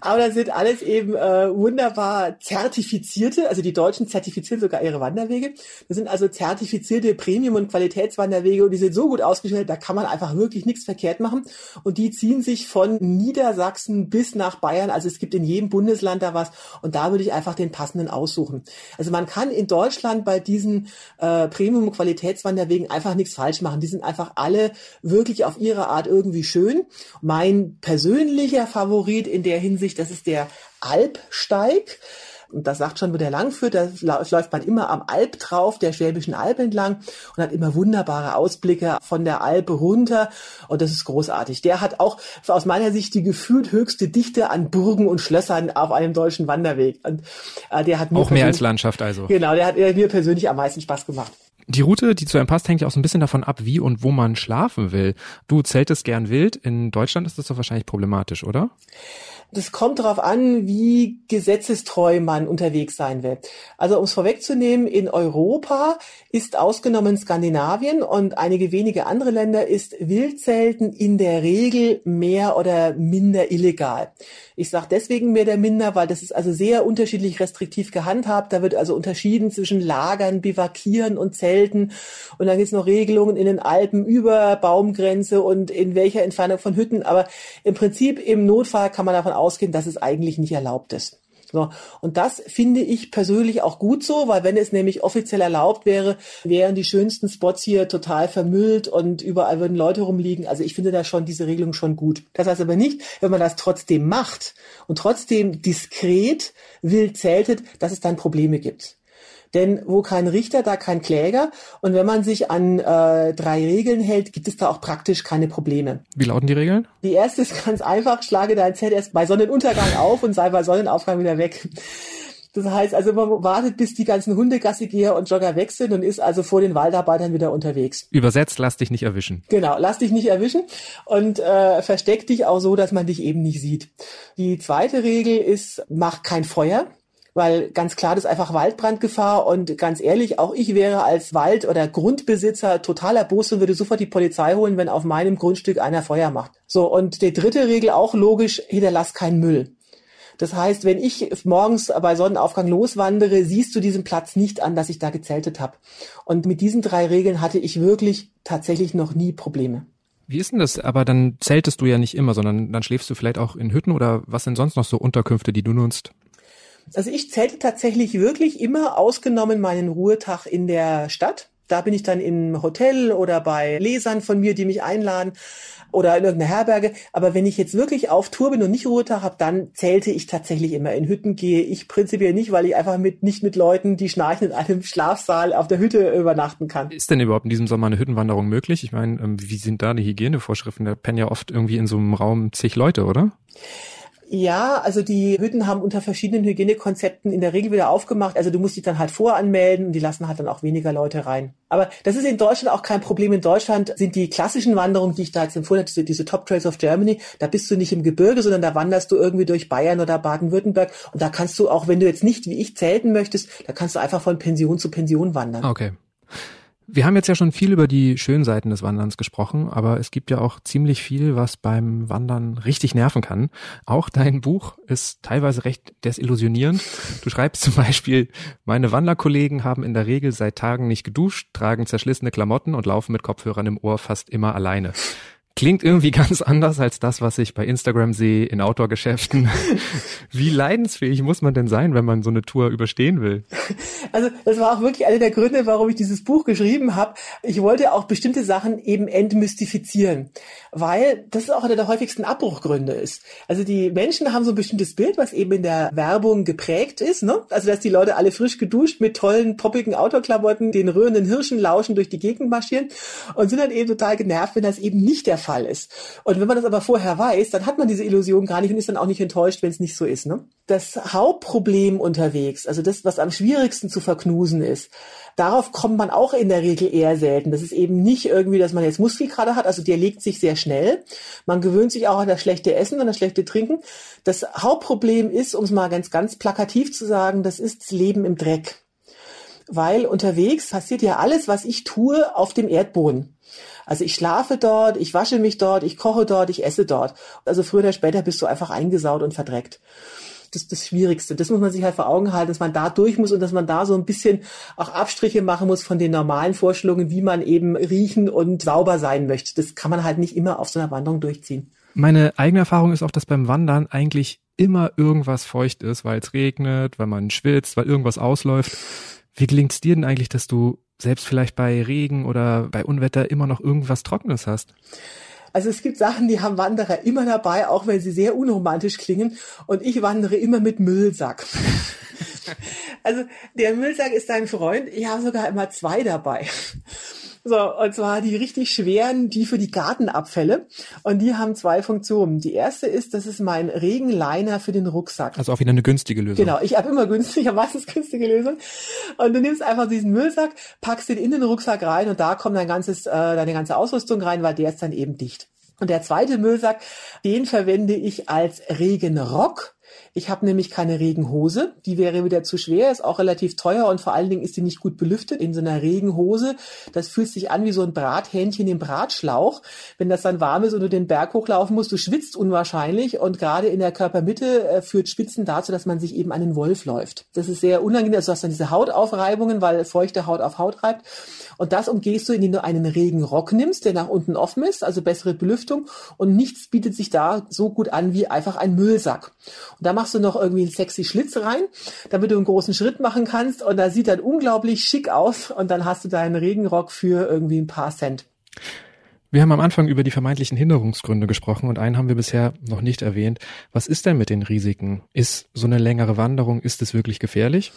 Aber das sind alles eben äh, wunderbar zertifizierte, also die Deutschen zertifizieren sogar ihre Wanderwege. Das sind also zertifizierte Premium- und Qualitätswanderwege und die sind so gut ausgestellt, da kann man einfach wirklich nichts verkehrt machen. Und die ziehen sich von Niedersachsen bis nach Bayern. Also es gibt in jedem Bundesland da was und da würde ich einfach den passenden aussuchen. Also man kann in Deutschland bei diesen äh, Premium- und Qualitätswanderwegen einfach nichts falsch machen. Die sind einfach alle wirklich auf ihre Art irgendwie schön. Mein persönlicher Favorit in der Hinsicht, das ist der Alpsteig. Und das sagt schon, wo der lang führt, da läuft man immer am Alp drauf, der Schwäbischen Alb entlang und hat immer wunderbare Ausblicke von der Alpe runter. Und das ist großartig. Der hat auch aus meiner Sicht die gefühlt höchste Dichte an Burgen und Schlössern auf einem deutschen Wanderweg. Und äh, der hat mir auch mehr als Landschaft also. Genau, der hat mir persönlich am meisten Spaß gemacht. Die Route, die zu einem passt, hängt ja auch so ein bisschen davon ab, wie und wo man schlafen will. Du zeltest gern wild. In Deutschland ist das doch wahrscheinlich problematisch, oder? Das kommt darauf an, wie gesetzestreu man unterwegs sein will. Also um es vorwegzunehmen, in Europa ist ausgenommen Skandinavien und einige wenige andere Länder ist Wildzelten in der Regel mehr oder minder illegal. Ich sage deswegen mehr oder minder, weil das ist also sehr unterschiedlich restriktiv gehandhabt. Da wird also unterschieden zwischen Lagern, Bivakieren und Zelten. Und dann gibt es noch Regelungen in den Alpen über Baumgrenze und in welcher Entfernung von Hütten. Aber im Prinzip im Notfall kann man davon ausgehen, dass es eigentlich nicht erlaubt ist. So. Und das finde ich persönlich auch gut so, weil wenn es nämlich offiziell erlaubt wäre, wären die schönsten Spots hier total vermüllt und überall würden Leute rumliegen. Also ich finde da schon diese Regelung schon gut. Das heißt aber nicht, wenn man das trotzdem macht und trotzdem diskret wild zeltet, dass es dann Probleme gibt. Denn wo kein Richter, da kein Kläger. Und wenn man sich an äh, drei Regeln hält, gibt es da auch praktisch keine Probleme. Wie lauten die Regeln? Die erste ist ganz einfach, schlage dein Zelt erst bei Sonnenuntergang auf und sei bei Sonnenaufgang wieder weg. Das heißt also, man wartet, bis die ganzen Hundegassigeher und Jogger weg sind und ist also vor den Waldarbeitern wieder unterwegs. Übersetzt, lass dich nicht erwischen. Genau, lass dich nicht erwischen und äh, versteck dich auch so, dass man dich eben nicht sieht. Die zweite Regel ist, mach kein Feuer weil ganz klar, das ist einfach Waldbrandgefahr und ganz ehrlich, auch ich wäre als Wald- oder Grundbesitzer total erbost und würde sofort die Polizei holen, wenn auf meinem Grundstück einer Feuer macht. So, und die dritte Regel auch logisch, hinterlass keinen Müll. Das heißt, wenn ich morgens bei Sonnenaufgang loswandere, siehst du diesen Platz nicht an, dass ich da gezeltet habe. Und mit diesen drei Regeln hatte ich wirklich tatsächlich noch nie Probleme. Wie ist denn das? Aber dann zeltest du ja nicht immer, sondern dann schläfst du vielleicht auch in Hütten oder was sind sonst noch so Unterkünfte, die du nutzt? Also ich zelte tatsächlich wirklich immer ausgenommen meinen Ruhetag in der Stadt. Da bin ich dann im Hotel oder bei Lesern von mir, die mich einladen oder in irgendeiner Herberge. Aber wenn ich jetzt wirklich auf Tour bin und nicht Ruhetag habe, dann zählte ich tatsächlich immer. In Hütten gehe ich prinzipiell nicht, weil ich einfach mit nicht mit Leuten, die schnarchen in einem Schlafsaal auf der Hütte übernachten kann. Ist denn überhaupt in diesem Sommer eine Hüttenwanderung möglich? Ich meine, ähm, wie sind da die Hygienevorschriften? Da pennen ja oft irgendwie in so einem Raum zig Leute, oder? Ja, also die Hütten haben unter verschiedenen Hygienekonzepten in der Regel wieder aufgemacht. Also du musst dich dann halt voranmelden und die lassen halt dann auch weniger Leute rein. Aber das ist in Deutschland auch kein Problem. In Deutschland sind die klassischen Wanderungen, die ich da jetzt empfohlen habe, diese, diese Top Trails of Germany, da bist du nicht im Gebirge, sondern da wanderst du irgendwie durch Bayern oder Baden-Württemberg. Und da kannst du auch, wenn du jetzt nicht wie ich zelten möchtest, da kannst du einfach von Pension zu Pension wandern. Okay. Wir haben jetzt ja schon viel über die schönen Seiten des Wanderns gesprochen, aber es gibt ja auch ziemlich viel, was beim Wandern richtig nerven kann. Auch dein Buch ist teilweise recht desillusionierend. Du schreibst zum Beispiel, meine Wanderkollegen haben in der Regel seit Tagen nicht geduscht, tragen zerschlissene Klamotten und laufen mit Kopfhörern im Ohr fast immer alleine. Klingt irgendwie [laughs] ganz anders als das, was ich bei Instagram sehe in Outdoor-Geschäften. [laughs] Wie leidensfähig muss man denn sein, wenn man so eine Tour überstehen will? Also das war auch wirklich einer der Gründe, warum ich dieses Buch geschrieben habe. Ich wollte auch bestimmte Sachen eben entmystifizieren, weil das auch einer der häufigsten Abbruchgründe ist. Also die Menschen haben so ein bestimmtes Bild, was eben in der Werbung geprägt ist. Ne? Also dass die Leute alle frisch geduscht mit tollen, poppigen Outdoor-Klamotten, den rührenden Hirschen lauschen durch die Gegend marschieren und sind dann eben total genervt, wenn das eben nicht der Fall ist. Und wenn man das aber vorher weiß, dann hat man diese Illusion gar nicht und ist dann auch nicht enttäuscht, wenn es nicht so ist. Ne? Das Hauptproblem unterwegs, also das, was am schwierigsten zu verknusen ist, darauf kommt man auch in der Regel eher selten. Das ist eben nicht irgendwie, dass man jetzt Muskelkater hat, also der legt sich sehr schnell. Man gewöhnt sich auch an das schlechte Essen und das schlechte Trinken. Das Hauptproblem ist, um es mal ganz, ganz plakativ zu sagen, das ist das Leben im Dreck weil unterwegs passiert ja alles, was ich tue, auf dem Erdboden. Also ich schlafe dort, ich wasche mich dort, ich koche dort, ich esse dort. Also früher oder später bist du einfach eingesaut und verdreckt. Das ist das Schwierigste. Das muss man sich halt vor Augen halten, dass man da durch muss und dass man da so ein bisschen auch Abstriche machen muss von den normalen Vorstellungen, wie man eben riechen und sauber sein möchte. Das kann man halt nicht immer auf so einer Wanderung durchziehen. Meine eigene Erfahrung ist auch, dass beim Wandern eigentlich immer irgendwas feucht ist, weil es regnet, weil man schwitzt, weil irgendwas ausläuft. Wie gelingt es dir denn eigentlich, dass du selbst vielleicht bei Regen oder bei Unwetter immer noch irgendwas Trockenes hast? Also es gibt Sachen, die haben Wanderer immer dabei, auch wenn sie sehr unromantisch klingen. Und ich wandere immer mit Müllsack. [laughs] also der Müllsack ist dein Freund. Ich habe sogar immer zwei dabei. So, und zwar die richtig schweren, die für die Gartenabfälle. Und die haben zwei Funktionen. Die erste ist, das ist mein Regenliner für den Rucksack. Also auch wieder eine günstige Lösung. Genau, ich habe immer günstig, [laughs] habe meistens günstige Lösung. Und du nimmst einfach diesen Müllsack, packst den in den Rucksack rein und da kommt dein ganzes, äh, deine ganze Ausrüstung rein, weil der ist dann eben dicht. Und der zweite Müllsack, den verwende ich als Regenrock ich habe nämlich keine Regenhose, die wäre wieder zu schwer, ist auch relativ teuer und vor allen Dingen ist die nicht gut belüftet in so einer Regenhose. Das fühlt sich an wie so ein Brathähnchen im Bratschlauch. Wenn das dann warm ist und du den Berg hochlaufen musst, du schwitzt unwahrscheinlich und gerade in der Körpermitte äh, führt Schwitzen dazu, dass man sich eben an den Wolf läuft. Das ist sehr unangenehm, also du hast dann diese Hautaufreibungen, weil feuchte Haut auf Haut reibt. Und das umgehst du, indem du einen Regenrock nimmst, der nach unten offen ist, also bessere Belüftung und nichts bietet sich da so gut an wie einfach ein Müllsack. Und da machst du noch irgendwie einen sexy Schlitz rein, damit du einen großen Schritt machen kannst und da sieht dann unglaublich schick aus und dann hast du deinen Regenrock für irgendwie ein paar Cent. Wir haben am Anfang über die vermeintlichen Hinderungsgründe gesprochen und einen haben wir bisher noch nicht erwähnt. Was ist denn mit den Risiken? Ist so eine längere Wanderung, ist es wirklich gefährlich?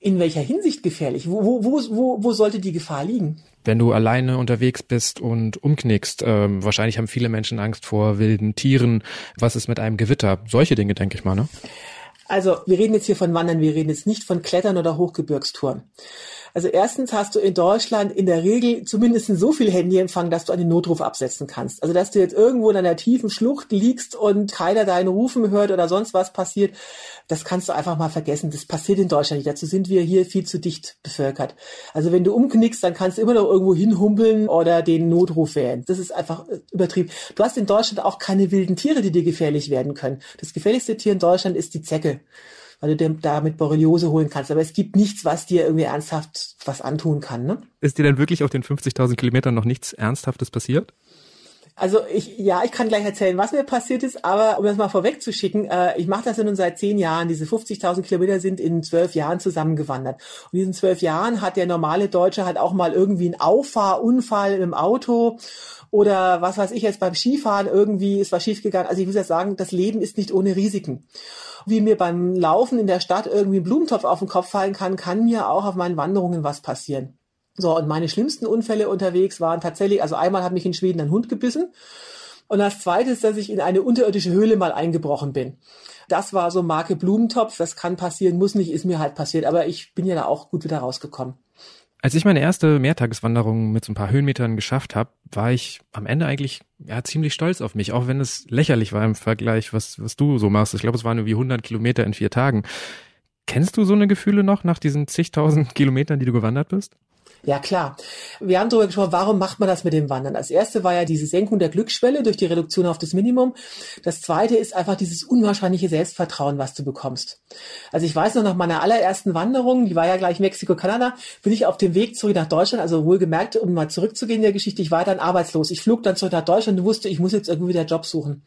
In welcher Hinsicht gefährlich? Wo, wo, wo, wo sollte die Gefahr liegen? Wenn du alleine unterwegs bist und umknickst, ähm, wahrscheinlich haben viele Menschen Angst vor wilden Tieren. Was ist mit einem Gewitter? Solche Dinge, denke ich mal, ne? Also, wir reden jetzt hier von Wandern, wir reden jetzt nicht von Klettern oder Hochgebirgstouren. Also erstens hast du in Deutschland in der Regel zumindest so viel Handyempfang, dass du einen Notruf absetzen kannst. Also dass du jetzt irgendwo in einer tiefen Schlucht liegst und keiner deinen Rufen hört oder sonst was passiert, das kannst du einfach mal vergessen. Das passiert in Deutschland nicht. Dazu sind wir hier viel zu dicht bevölkert. Also wenn du umknickst, dann kannst du immer noch irgendwo hinhumpeln oder den Notruf wählen. Das ist einfach äh, übertrieben. Du hast in Deutschland auch keine wilden Tiere, die dir gefährlich werden können. Das gefährlichste Tier in Deutschland ist die Zecke weil du dir damit Borreliose holen kannst. Aber es gibt nichts, was dir irgendwie ernsthaft was antun kann. Ne? Ist dir denn wirklich auf den 50.000 Kilometern noch nichts Ernsthaftes passiert? Also ich, ja, ich kann gleich erzählen, was mir passiert ist, aber um das mal vorwegzuschicken, äh, ich mache das ja nun seit zehn Jahren. Diese 50.000 Kilometer sind in zwölf Jahren zusammengewandert. Und in diesen zwölf Jahren hat der normale Deutsche halt auch mal irgendwie einen Auffahrunfall im Auto oder was weiß ich jetzt beim Skifahren irgendwie ist was schiefgegangen. Also ich muss ja sagen, das Leben ist nicht ohne Risiken wie mir beim Laufen in der Stadt irgendwie ein Blumentopf auf den Kopf fallen kann, kann mir auch auf meinen Wanderungen was passieren. So, und meine schlimmsten Unfälle unterwegs waren tatsächlich, also einmal hat mich in Schweden ein Hund gebissen. Und das zweite ist, dass ich in eine unterirdische Höhle mal eingebrochen bin. Das war so Marke Blumentopf. Das kann passieren, muss nicht, ist mir halt passiert. Aber ich bin ja da auch gut wieder rausgekommen. Als ich meine erste Mehrtageswanderung mit so ein paar Höhenmetern geschafft habe, war ich am Ende eigentlich ja ziemlich stolz auf mich, auch wenn es lächerlich war im Vergleich, was was du so machst. Ich glaube, es waren irgendwie 100 Kilometer in vier Tagen. Kennst du so eine Gefühle noch nach diesen zigtausend [laughs] Kilometern, die du gewandert bist? Ja, klar. Wir haben darüber gesprochen, warum macht man das mit dem Wandern? Das erste war ja diese Senkung der Glücksschwelle durch die Reduktion auf das Minimum. Das zweite ist einfach dieses unwahrscheinliche Selbstvertrauen, was du bekommst. Also ich weiß noch, nach meiner allerersten Wanderung, die war ja gleich Mexiko-Kanada, bin ich auf dem Weg zurück nach Deutschland, also wohlgemerkt, um mal zurückzugehen in der Geschichte, ich war dann arbeitslos. Ich flog dann zurück nach Deutschland und wusste, ich muss jetzt irgendwie wieder Job suchen.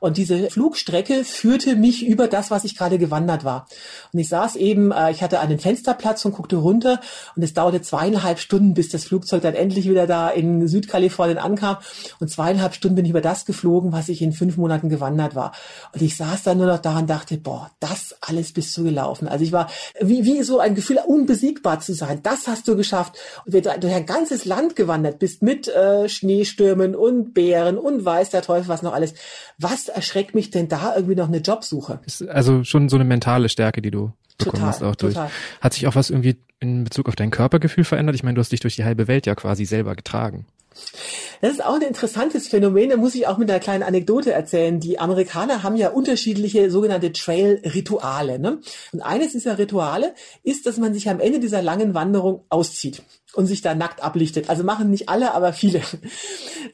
Und diese Flugstrecke führte mich über das, was ich gerade gewandert war. Und ich saß eben, äh, ich hatte einen Fensterplatz und guckte runter und es dauerte zweieinhalb zweieinhalb Stunden, bis das Flugzeug dann endlich wieder da in Südkalifornien ankam. Und zweieinhalb Stunden bin ich über das geflogen, was ich in fünf Monaten gewandert war. Und ich saß dann nur noch da und dachte, boah, das alles bist du gelaufen. Also ich war wie, wie so ein Gefühl, unbesiegbar zu sein. Das hast du geschafft. Und wenn du durch ein ganzes Land gewandert bist mit äh, Schneestürmen und Bären und weiß der Teufel was noch alles. Was erschreckt mich denn da irgendwie noch eine Jobsuche? Also schon so eine mentale Stärke, die du bekommen total, hast auch durch. Total. Hat sich auch was irgendwie in Bezug auf dein Körpergefühl verändert? Ich meine, du hast dich durch die halbe Welt ja quasi selber getragen. Das ist auch ein interessantes Phänomen, da muss ich auch mit einer kleinen Anekdote erzählen. Die Amerikaner haben ja unterschiedliche sogenannte Trail-Rituale. Ne? Und eines dieser Rituale ist, dass man sich am Ende dieser langen Wanderung auszieht und sich da nackt ablichtet. Also machen nicht alle, aber viele.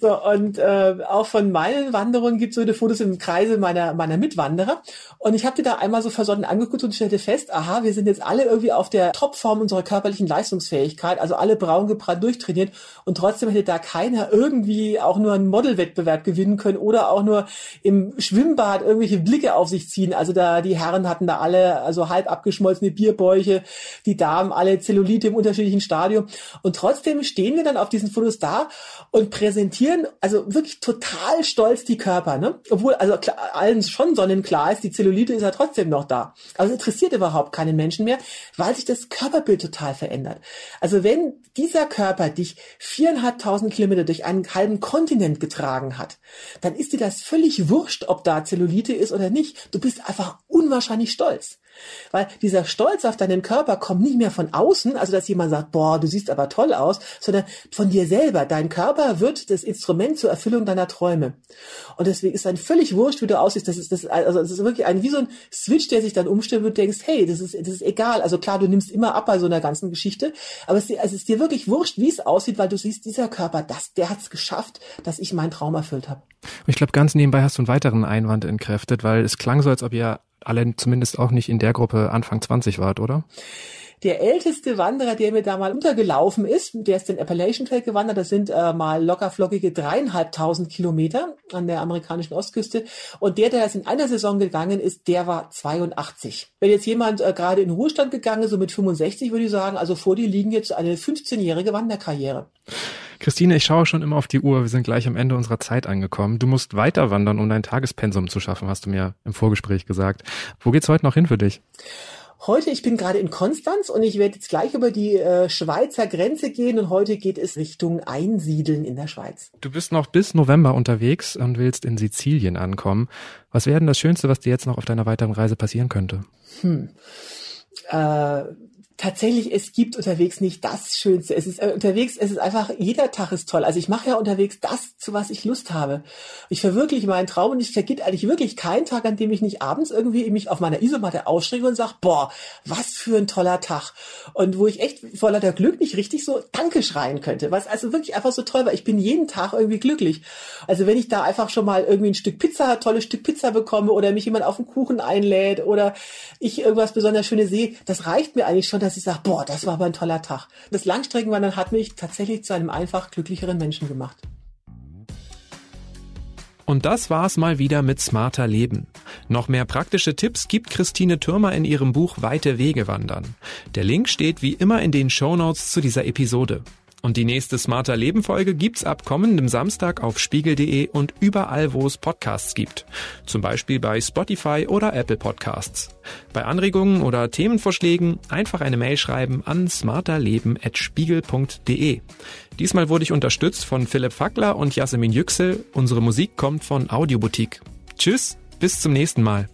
So, und äh, auch von meinen Wanderungen gibt es so eine Fotos im Kreise meiner, meiner Mitwanderer. Und ich habe die da einmal so versonnen angeguckt und stellte fest, aha, wir sind jetzt alle irgendwie auf der Topform unserer körperlichen Leistungsfähigkeit, also alle braun gebrannt durchtrainiert und trotzdem hätte da keiner irgendwie auch nur einen Modelwettbewerb gewinnen können oder auch nur im Schwimmbad irgendwelche Blicke auf sich ziehen. Also da die Herren hatten da alle also halb abgeschmolzene Bierbäuche, die Damen alle Zellulite im unterschiedlichen Stadium. Und trotzdem stehen wir dann auf diesen Fotos da und präsentieren also wirklich total stolz die Körper, ne? Obwohl also klar, allen schon sonnenklar ist, die Zellulite ist ja trotzdem noch da. Aber es interessiert überhaupt keinen Menschen mehr, weil sich das Körperbild total verändert. Also wenn dieser Körper dich viereinhalbtausend Kilometer durch einen halben Kontinent getragen hat, dann ist dir das völlig wurscht, ob da Zellulite ist oder nicht. Du bist einfach unwahrscheinlich stolz. Weil dieser Stolz auf deinen Körper kommt nicht mehr von außen, also dass jemand sagt, boah, du siehst aber toll aus, sondern von dir selber. Dein Körper wird das Instrument zur Erfüllung deiner Träume. Und deswegen ist dann völlig wurscht, wie du aussiehst. Das ist, das, also das ist wirklich ein, wie so ein Switch, der sich dann umstellt, wo du denkst, hey, das ist, das ist egal. Also klar, du nimmst immer ab bei so einer ganzen Geschichte, aber es, es ist dir wirklich wurscht, wie es aussieht, weil du siehst, dieser Körper, das, der hat es geschafft, dass ich meinen Traum erfüllt habe. Ich glaube, ganz nebenbei hast du einen weiteren Einwand entkräftet, weil es klang so, als ob ihr alle zumindest auch nicht in der Gruppe Anfang 20 wart, oder? Der älteste Wanderer, der mir da mal untergelaufen ist, der ist den Appalachian Trail gewandert. Das sind äh, mal lockerflockige dreieinhalbtausend Kilometer an der amerikanischen Ostküste. Und der, der jetzt in einer Saison gegangen ist, der war 82. Wenn jetzt jemand äh, gerade in Ruhestand gegangen ist, so mit 65, würde ich sagen, also vor dir liegen jetzt eine 15-jährige Wanderkarriere. Christine, ich schaue schon immer auf die Uhr. Wir sind gleich am Ende unserer Zeit angekommen. Du musst weiter wandern, um dein Tagespensum zu schaffen, hast du mir im Vorgespräch gesagt. Wo geht's heute noch hin für dich? Heute, ich bin gerade in Konstanz und ich werde jetzt gleich über die äh, Schweizer Grenze gehen und heute geht es Richtung Einsiedeln in der Schweiz. Du bist noch bis November unterwegs und willst in Sizilien ankommen. Was wäre denn das Schönste, was dir jetzt noch auf deiner weiteren Reise passieren könnte? Hm. Äh, tatsächlich, es gibt unterwegs nicht das Schönste. Es ist äh, unterwegs, es ist einfach, jeder Tag ist toll. Also ich mache ja unterwegs das, zu was ich Lust habe. Ich verwirkliche meinen Traum und ich vergeht eigentlich wirklich keinen Tag, an dem ich nicht abends irgendwie mich auf meiner Isomatte ausstrecke und sage, boah, was für ein toller Tag. Und wo ich echt voller der Glück nicht richtig so Danke schreien könnte. Was also wirklich einfach so toll war. Ich bin jeden Tag irgendwie glücklich. Also wenn ich da einfach schon mal irgendwie ein Stück Pizza, tolles Stück Pizza bekomme oder mich jemand auf einen Kuchen einlädt oder ich irgendwas besonders Schönes sehe, das reicht mir eigentlich schon, dass ich sage, boah, das war aber ein toller Tag. Das Langstreckenwandern hat mich tatsächlich zu einem einfach glücklicheren Menschen gemacht. Und das war's mal wieder mit Smarter Leben. Noch mehr praktische Tipps gibt Christine Türmer in ihrem Buch Weite Wege wandern. Der Link steht wie immer in den Show Notes zu dieser Episode. Und die nächste Smarter Leben Folge gibt's ab kommendem Samstag auf spiegel.de und überall, wo es Podcasts gibt. Zum Beispiel bei Spotify oder Apple Podcasts. Bei Anregungen oder Themenvorschlägen einfach eine Mail schreiben an smarterleben.spiegel.de. Diesmal wurde ich unterstützt von Philipp Fackler und Jasmin Yüksel. Unsere Musik kommt von Audioboutique. Tschüss, bis zum nächsten Mal.